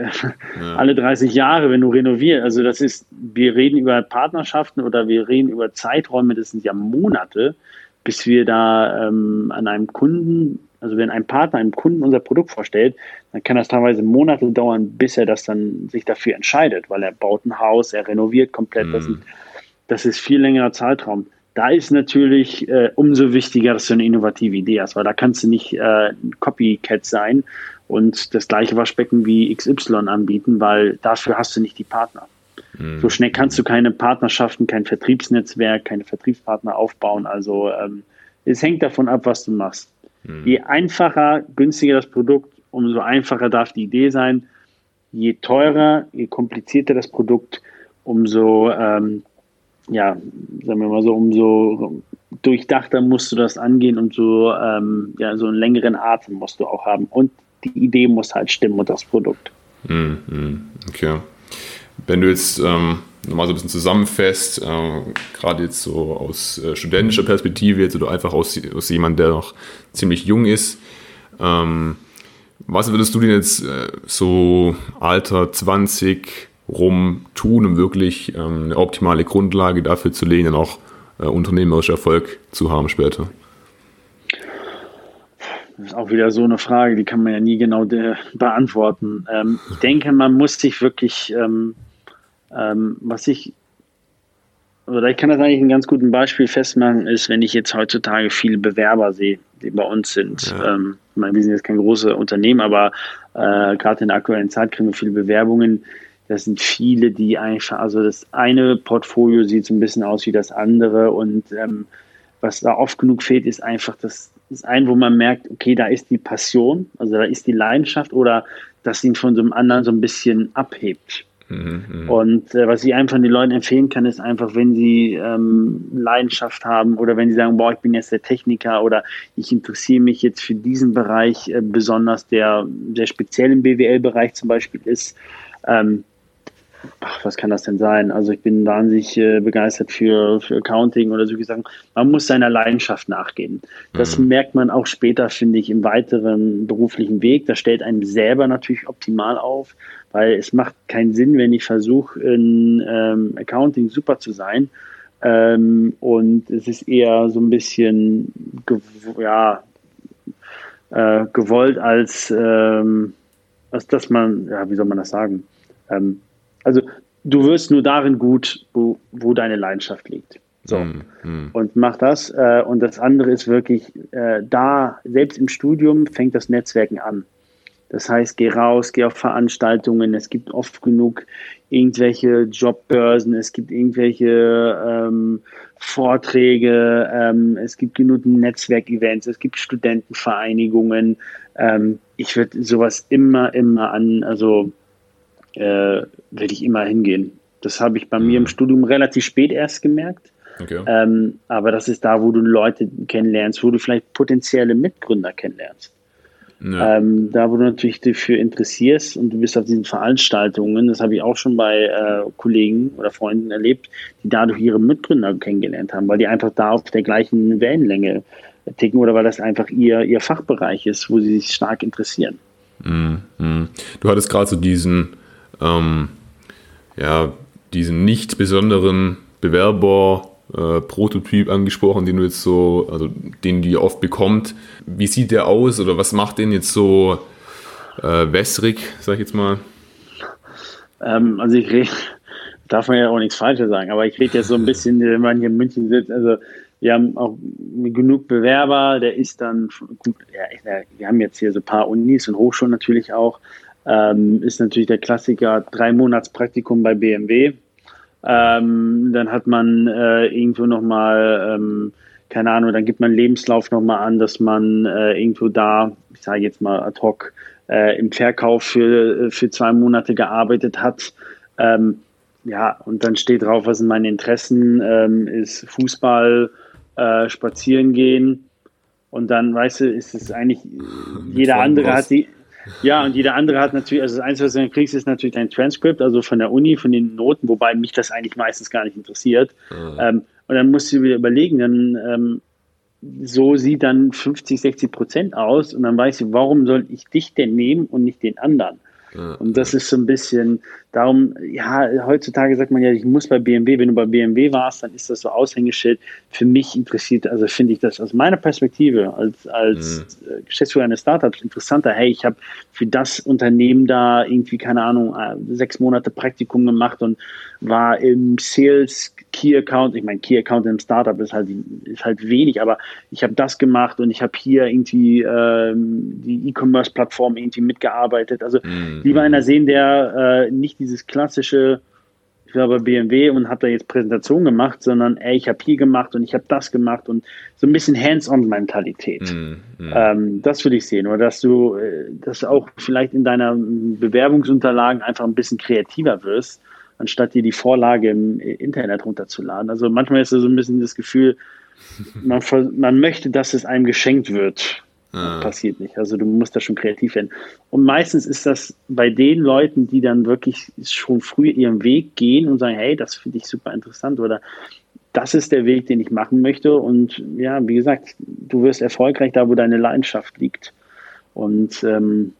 Ja. Alle 30 Jahre, wenn du renovierst. Also das ist, wir reden über Partnerschaften oder wir reden über Zeiträume, das sind ja Monate, bis wir da ähm, an einem Kunden also wenn ein Partner einem Kunden unser Produkt vorstellt, dann kann das teilweise Monate dauern, bis er das dann sich dafür entscheidet, weil er baut ein Haus, er renoviert komplett. Mm. Das, ist, das ist viel längerer Zeitraum. Da ist natürlich äh, umso wichtiger, dass du eine innovative Idee hast, weil da kannst du nicht äh, ein Copycat sein und das gleiche Waschbecken wie XY anbieten, weil dafür hast du nicht die Partner. Mm. So schnell kannst du keine Partnerschaften, kein Vertriebsnetzwerk, keine Vertriebspartner aufbauen. Also ähm, es hängt davon ab, was du machst. Mhm. Je einfacher, günstiger das Produkt, umso einfacher darf die Idee sein. Je teurer, je komplizierter das Produkt, umso, ähm, ja, sagen wir mal so, umso durchdachter musst du das angehen und so, ähm, ja, so einen längeren Atem musst du auch haben. Und die Idee muss halt stimmen und das Produkt. Mhm. Okay. Wenn du jetzt ähm, nochmal so ein bisschen zusammenfasst, äh, gerade jetzt so aus äh, studentischer Perspektive, jetzt oder einfach aus, aus jemand, der noch ziemlich jung ist, ähm, was würdest du denn jetzt äh, so Alter 20 rum tun, um wirklich ähm, eine optimale Grundlage dafür zu legen, dann auch äh, unternehmerischer Erfolg zu haben später? Das ist auch wieder so eine Frage, die kann man ja nie genau beantworten. Ähm, ich denke, man muss sich wirklich ähm, ähm, was ich, oder ich kann das eigentlich ein ganz gutes Beispiel festmachen, ist, wenn ich jetzt heutzutage viele Bewerber sehe, die bei uns sind. Ja. Ähm, ich meine, wir sind jetzt kein großes Unternehmen, aber äh, gerade in der aktuellen Zeit kriegen wir viele Bewerbungen. Das sind viele, die einfach, also das eine Portfolio sieht so ein bisschen aus wie das andere und ähm, was da oft genug fehlt, ist einfach das, das ein, wo man merkt, okay, da ist die Passion, also da ist die Leidenschaft oder das ihn von so einem anderen so ein bisschen abhebt. Mhm, und äh, was ich einfach den Leuten empfehlen kann, ist einfach, wenn sie ähm, Leidenschaft haben oder wenn sie sagen, boah, ich bin jetzt der Techniker oder ich interessiere mich jetzt für diesen Bereich äh, besonders, der sehr speziell im BWL-Bereich zum Beispiel ist, ähm, ach, was kann das denn sein? Also ich bin wahnsinnig äh, begeistert für, für Accounting oder so gesagt. Man muss seiner Leidenschaft nachgehen. Das mhm. merkt man auch später, finde ich, im weiteren beruflichen Weg. Das stellt einem selber natürlich optimal auf, weil es macht keinen Sinn, wenn ich versuche, in ähm, Accounting super zu sein. Ähm, und es ist eher so ein bisschen ja, äh, gewollt als, ähm, als dass man, ja, wie soll man das sagen? Ähm, also du wirst nur darin gut, wo, wo deine Leidenschaft liegt. So. Mm, mm. Und mach das. Äh, und das andere ist wirklich, äh, da, selbst im Studium fängt das Netzwerken an. Das heißt, geh raus, geh auf Veranstaltungen. Es gibt oft genug irgendwelche Jobbörsen, es gibt irgendwelche ähm, Vorträge, ähm, es gibt genug Netzwerkevents, es gibt Studentenvereinigungen. Ähm, ich würde sowas immer, immer an, also äh, werde ich immer hingehen. Das habe ich bei mhm. mir im mhm. Studium relativ spät erst gemerkt. Okay. Ähm, aber das ist da, wo du Leute kennenlernst, wo du vielleicht potenzielle Mitgründer kennenlernst. Ja. Ähm, da, wo du natürlich dafür interessierst und du bist auf diesen Veranstaltungen, das habe ich auch schon bei äh, Kollegen oder Freunden erlebt, die dadurch ihre Mitgründer kennengelernt haben, weil die einfach da auf der gleichen Wellenlänge ticken oder weil das einfach ihr, ihr Fachbereich ist, wo sie sich stark interessieren. Mm, mm. Du hattest gerade so diesen ähm, ja, diesen nicht besonderen Bewerber äh, Prototyp angesprochen, den du jetzt so, also den die oft bekommt. Wie sieht der aus oder was macht den jetzt so äh, wässrig, sag ich jetzt mal? Ähm, also ich rede, darf man ja auch nichts Falsches sagen, aber ich rede jetzt so ein bisschen, wenn man hier in München sitzt, also wir haben auch genug Bewerber, der ist dann gut, ja, wir haben jetzt hier so ein paar Unis und Hochschulen natürlich auch, ähm, ist natürlich der Klassiker, drei Monats Praktikum bei BMW. Ähm, dann hat man äh, irgendwo nochmal, ähm, keine Ahnung, dann gibt man Lebenslauf nochmal an, dass man äh, irgendwo da, ich sage jetzt mal ad hoc, äh, im Verkauf für, für zwei Monate gearbeitet hat. Ähm, ja, und dann steht drauf, was sind meine Interessen, ähm, ist Fußball, äh, spazieren gehen. Und dann, weißt du, ist es eigentlich, jeder andere hat die, ja, und jeder andere hat natürlich, also das Einzige, was du dann kriegst, ist natürlich dein Transkript, also von der Uni, von den Noten, wobei mich das eigentlich meistens gar nicht interessiert. Mhm. Ähm, und dann musst du wieder überlegen, dann ähm, so sieht dann 50, 60 Prozent aus und dann weißt du, warum soll ich dich denn nehmen und nicht den anderen? Und das ist so ein bisschen, darum, ja, heutzutage sagt man ja, ich muss bei BMW, wenn du bei BMW warst, dann ist das so Aushängeschild. Für mich interessiert, also finde ich das aus meiner Perspektive als, als mhm. Geschäftsführer eines Startups interessanter. Hey, ich habe für das Unternehmen da irgendwie, keine Ahnung, äh, sechs Monate Praktikum gemacht und war im Sales Key Account. Ich meine, Key Account im Startup ist halt, ist halt wenig, aber ich habe das gemacht und ich habe hier irgendwie ähm, die E-Commerce-Plattform irgendwie mitgearbeitet. Also mhm. lieber einer sehen, der äh, nicht dieses klassische ich war bei BMW und habe da jetzt Präsentation gemacht, sondern ey, ich habe hier gemacht und ich habe das gemacht und so ein bisschen Hands-on-Mentalität. Mm, mm. ähm, das würde ich sehen. Oder dass du, äh, dass auch vielleicht in deiner Bewerbungsunterlagen einfach ein bisschen kreativer wirst, anstatt dir die Vorlage im Internet runterzuladen. Also manchmal ist so ein bisschen das Gefühl, man, man möchte, dass es einem geschenkt wird. Ah. Passiert nicht. Also du musst da schon kreativ werden. Und meistens ist das bei den Leuten, die dann wirklich schon früh ihren Weg gehen und sagen, hey, das finde ich super interessant oder das ist der Weg, den ich machen möchte. Und ja, wie gesagt, du wirst erfolgreich da, wo deine Leidenschaft liegt. Und ähm,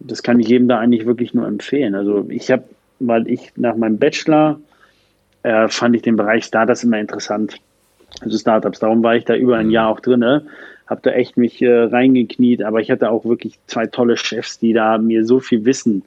das kann ich jedem da eigentlich wirklich nur empfehlen. Also ich habe, weil ich nach meinem Bachelor äh, fand ich den Bereich Startups immer interessant. Also Startups, darum war ich da über ein mhm. Jahr auch drin habe da echt mich äh, reingekniet, aber ich hatte auch wirklich zwei tolle Chefs, die da mir so viel Wissen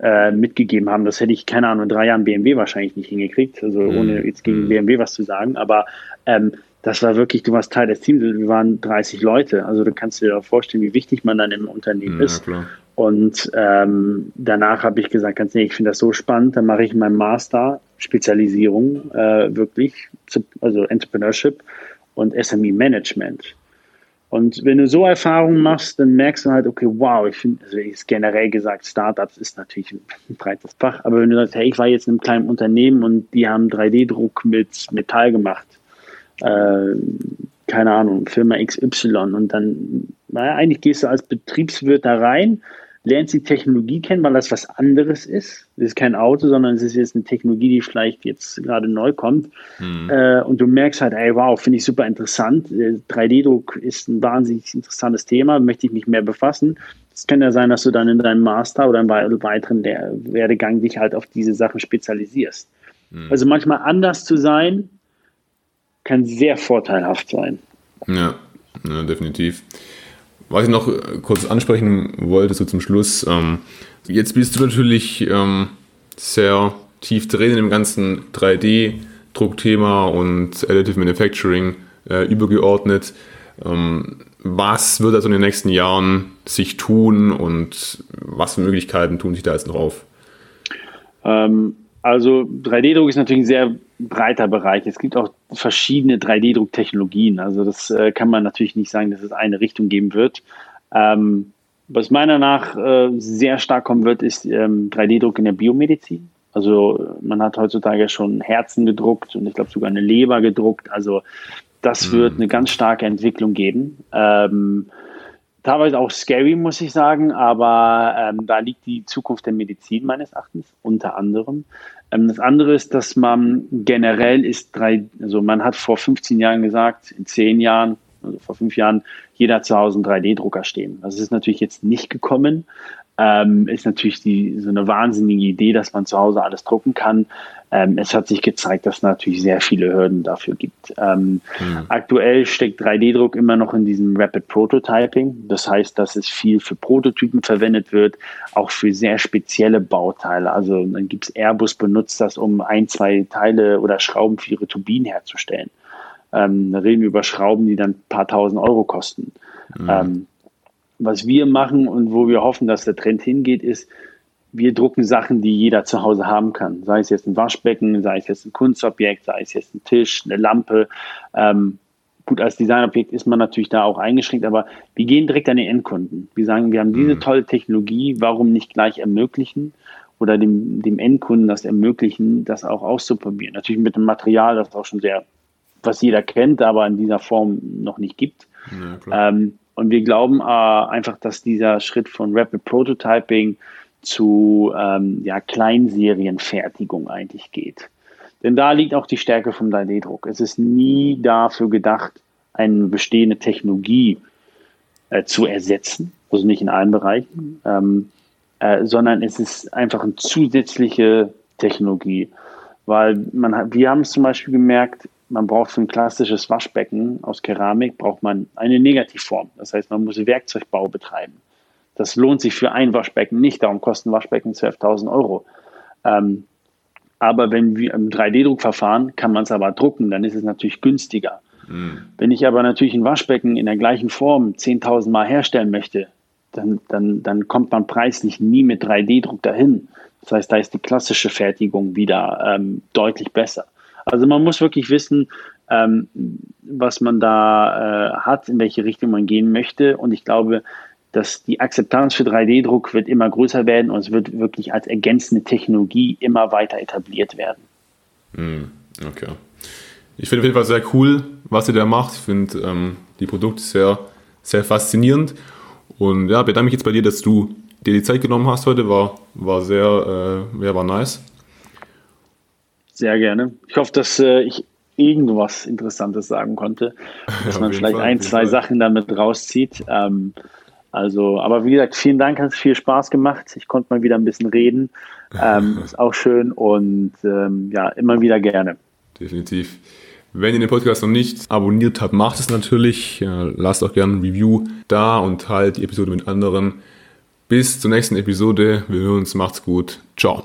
äh, mitgegeben haben. Das hätte ich, keine Ahnung, in drei Jahren BMW wahrscheinlich nicht hingekriegt, also mhm. ohne jetzt gegen mhm. BMW was zu sagen, aber ähm, das war wirklich, du warst Teil des Teams, wir waren 30 Leute, also du kannst dir auch vorstellen, wie wichtig man dann im Unternehmen ja, ist. Klar. Und ähm, danach habe ich gesagt, ganz ehrlich, ich finde das so spannend, dann mache ich meinen Master Spezialisierung äh, wirklich, also Entrepreneurship und SME Management. Und wenn du so Erfahrungen machst, dann merkst du halt, okay, wow, ich finde, also ist generell gesagt, Startups ist natürlich ein breites Fach, aber wenn du sagst, hey, ich war jetzt in einem kleinen Unternehmen und die haben 3D-Druck mit Metall gemacht, äh, keine Ahnung, Firma XY und dann, naja, eigentlich gehst du als Betriebswirt da rein lernst die Technologie kennen, weil das was anderes ist. Es ist kein Auto, sondern es ist jetzt eine Technologie, die vielleicht jetzt gerade neu kommt. Mhm. Äh, und du merkst halt, ey, wow, finde ich super interessant. 3D-Druck äh, ist ein wahnsinnig interessantes Thema, möchte ich mich mehr befassen. Es kann ja sein, dass du dann in deinem Master oder im weiteren Werdegang dich halt auf diese Sachen spezialisierst. Mhm. Also manchmal anders zu sein, kann sehr vorteilhaft sein. Ja, ja definitiv. Was ich noch äh, kurz ansprechen wollte, so zum Schluss. Ähm, jetzt bist du natürlich ähm, sehr tief drin in dem ganzen 3D-Druckthema und Additive Manufacturing äh, übergeordnet. Ähm, was wird also in den nächsten Jahren sich tun und was für Möglichkeiten tun sich da jetzt noch auf? Ähm, also 3D-Druck ist natürlich ein sehr breiter Bereich. Es gibt auch verschiedene 3D-Drucktechnologien. Also das äh, kann man natürlich nicht sagen, dass es eine Richtung geben wird. Ähm, was meiner nach äh, sehr stark kommen wird, ist ähm, 3D-Druck in der Biomedizin. Also man hat heutzutage schon Herzen gedruckt und ich glaube sogar eine Leber gedruckt. Also das mhm. wird eine ganz starke Entwicklung geben. Ähm, teilweise auch scary, muss ich sagen, aber ähm, da liegt die Zukunft der Medizin meines Erachtens unter anderem. Ähm, das andere ist, dass man generell ist drei, also man hat vor 15 Jahren gesagt, in 10 Jahren, also vor fünf Jahren, jeder zu Hause einen 3D-Drucker stehen. Das ist natürlich jetzt nicht gekommen. Ähm, ist natürlich die, so eine wahnsinnige Idee, dass man zu Hause alles drucken kann. Ähm, es hat sich gezeigt, dass es natürlich sehr viele Hürden dafür gibt. Ähm, mhm. Aktuell steckt 3D-Druck immer noch in diesem Rapid Prototyping. Das heißt, dass es viel für Prototypen verwendet wird, auch für sehr spezielle Bauteile. Also dann gibt es Airbus benutzt das, um ein, zwei Teile oder Schrauben für ihre Turbinen herzustellen. Ähm, da reden wir über Schrauben, die dann ein paar tausend Euro kosten. Mhm. Ähm, was wir machen und wo wir hoffen, dass der Trend hingeht, ist, wir drucken Sachen, die jeder zu Hause haben kann. Sei es jetzt ein Waschbecken, sei es jetzt ein Kunstobjekt, sei es jetzt ein Tisch, eine Lampe. Ähm, gut, als Designobjekt ist man natürlich da auch eingeschränkt, aber wir gehen direkt an den Endkunden. Wir sagen, wir haben diese mhm. tolle Technologie, warum nicht gleich ermöglichen oder dem, dem Endkunden das ermöglichen, das auch auszuprobieren. Natürlich mit einem Material, das auch schon sehr, was jeder kennt, aber in dieser Form noch nicht gibt. Ja, ähm, und wir glauben äh, einfach, dass dieser Schritt von Rapid Prototyping zu ähm, ja, Kleinserienfertigung eigentlich geht. Denn da liegt auch die Stärke vom 3D-Druck. Es ist nie dafür gedacht, eine bestehende Technologie äh, zu ersetzen, also nicht in allen Bereichen, ähm, äh, sondern es ist einfach eine zusätzliche Technologie. Weil man hat, wir haben es zum Beispiel gemerkt, man braucht für ein klassisches Waschbecken aus Keramik braucht man eine Negativform. Das heißt, man muss Werkzeugbau betreiben. Das lohnt sich für ein Waschbecken nicht, darum kosten Waschbecken 12.000 Euro. Ähm, aber wenn wir im 3D-Druckverfahren kann man es aber drucken, dann ist es natürlich günstiger. Mhm. Wenn ich aber natürlich ein Waschbecken in der gleichen Form 10.000 Mal herstellen möchte, dann, dann, dann kommt man preislich nie mit 3D-Druck dahin. Das heißt, da ist die klassische Fertigung wieder ähm, deutlich besser. Also man muss wirklich wissen, ähm, was man da äh, hat, in welche Richtung man gehen möchte. Und ich glaube, dass die Akzeptanz für 3D-Druck wird immer größer werden und es wird wirklich als ergänzende Technologie immer weiter etabliert werden. Hm, okay. Ich finde auf jeden Fall sehr cool, was ihr da macht. Ich finde ähm, die Produkte sehr, sehr faszinierend. Und ja, bedanke mich jetzt bei dir, dass du dir die Zeit genommen hast heute. War, war sehr, äh, war nice. Sehr gerne. Ich hoffe, dass äh, ich irgendwas Interessantes sagen konnte, dass ja, man vielleicht Fall, ein, zwei Fall. Sachen damit rauszieht. Ähm, also, aber wie gesagt, vielen Dank, hat viel Spaß gemacht. Ich konnte mal wieder ein bisschen reden. Ähm, ist auch schön und ähm, ja, immer wieder gerne. Definitiv. Wenn ihr den Podcast noch nicht abonniert habt, macht es natürlich. lasst auch gerne ein Review da und teilt die Episode mit anderen. Bis zur nächsten Episode. Wir hören uns. Macht's gut. Ciao.